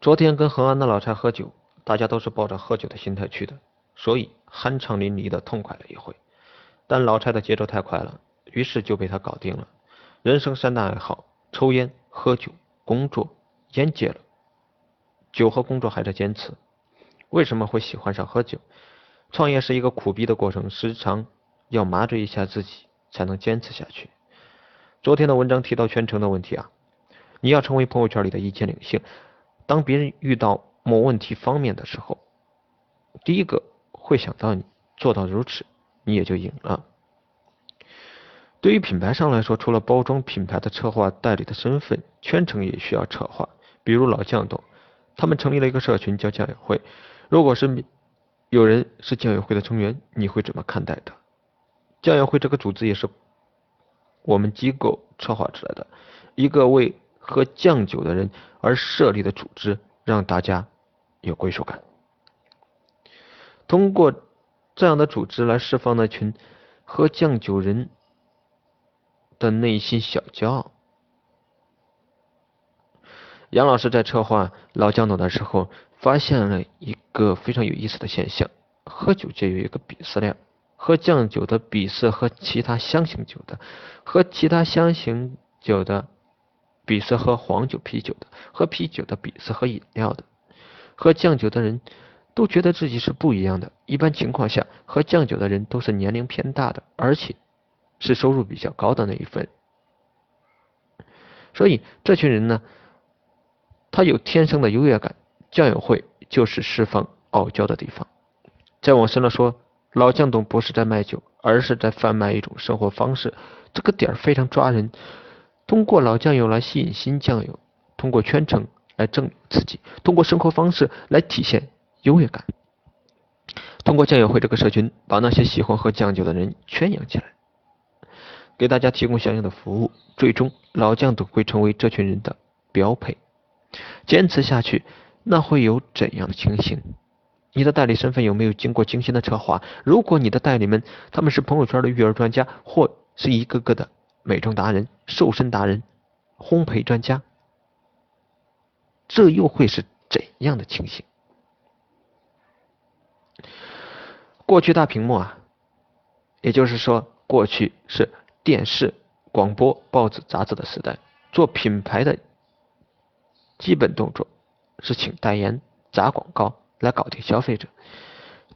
昨天跟恒安的老蔡喝酒，大家都是抱着喝酒的心态去的，所以酣畅淋漓的痛快了一回。但老蔡的节奏太快了，于是就被他搞定了。人生三大爱好：抽烟、喝酒、工作。烟戒了，酒和工作还在坚持。为什么会喜欢上喝酒？创业是一个苦逼的过程，时常要麻醉一下自己，才能坚持下去。昨天的文章提到圈层的问题啊，你要成为朋友圈里的意见领袖。当别人遇到某问题方面的时候，第一个会想到你，做到如此，你也就赢了。对于品牌上来说，除了包装品牌的策划代理的身份，圈层也需要策划。比如老酱董，他们成立了一个社群叫酱友会。如果是有人是酱友会的成员，你会怎么看待的？酱友会这个组织也是我们机构策划出来的，一个为。喝酱酒的人而设立的组织，让大家有归属感。通过这样的组织来释放那群喝酱酒人的内心小骄傲。杨老师在策划老酱董的时候，发现了一个非常有意思的现象：喝酒界有一个鄙视链，喝酱酒的鄙视和其他香型酒的，喝其他香型酒的。鄙视喝黄酒、啤酒的，喝啤酒的鄙视喝饮料的，喝酱酒的人都觉得自己是不一样的。一般情况下，喝酱酒的人都是年龄偏大的，而且是收入比较高的那一份。所以这群人呢，他有天生的优越感。酱友会就是释放傲娇的地方。再往深了说，老酱董不是在卖酒，而是在贩卖一种生活方式。这个点儿非常抓人。通过老酱油来吸引新酱油，通过圈层来证明自己，通过生活方式来体现优越感，通过酱油会这个社群把那些喜欢喝酱酒的人圈养起来，给大家提供相应的服务，最终老酱都会成为这群人的标配。坚持下去，那会有怎样的情形？你的代理身份有没有经过精心的策划？如果你的代理们他们是朋友圈的育儿专家，或是一个个的。美妆达人、瘦身达人、烘焙专家，这又会是怎样的情形？过去大屏幕啊，也就是说，过去是电视、广播、报纸、杂志的时代。做品牌的基本动作是请代言、砸广告来搞定消费者。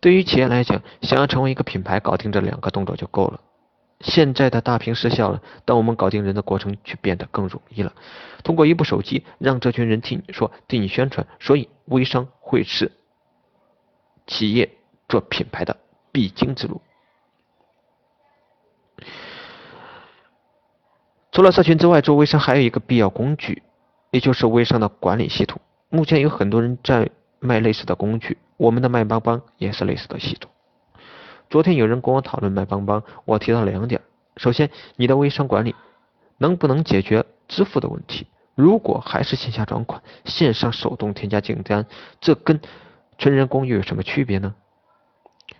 对于企业来讲，想要成为一个品牌，搞定这两个动作就够了。现在的大屏失效了，但我们搞定人的过程却变得更容易了。通过一部手机，让这群人替你说，替你宣传，所以微商会是企业做品牌的必经之路。除了社群之外，做微商还有一个必要工具，也就是微商的管理系统。目前有很多人在卖类似的工具，我们的卖帮帮也是类似的系统。昨天有人跟我讨论卖帮帮，我提到两点。首先，你的微商管理能不能解决支付的问题？如果还是线下转款、线上手动添加订单，这跟纯人工又有什么区别呢？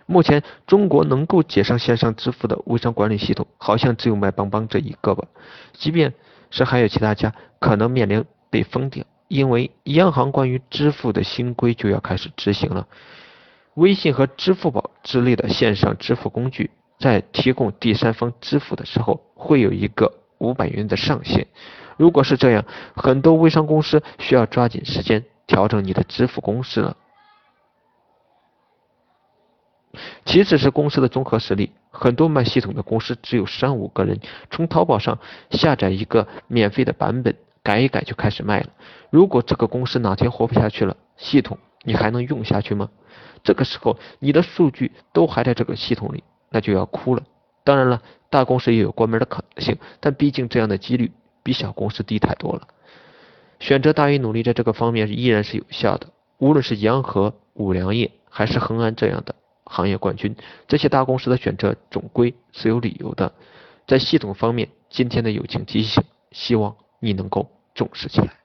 目前中国能够接上线上支付的微商管理系统，好像只有卖帮帮这一个吧。即便是还有其他家，可能面临被封顶，因为央行关于支付的新规就要开始执行了。微信和支付宝之类的线上支付工具，在提供第三方支付的时候，会有一个五百元的上限。如果是这样，很多微商公司需要抓紧时间调整你的支付公式了。其次是公司的综合实力，很多卖系统的公司只有三五个人，从淘宝上下载一个免费的版本，改一改就开始卖了。如果这个公司哪天活不下去了，系统你还能用下去吗？这个时候，你的数据都还在这个系统里，那就要哭了。当然了，大公司也有关门的可能性，但毕竟这样的几率比小公司低太多了。选择大于努力，在这个方面依然是有效的。无论是洋河、五粮液，还是恒安这样的行业冠军，这些大公司的选择总归是有理由的。在系统方面，今天的友情提醒，希望你能够重视起来。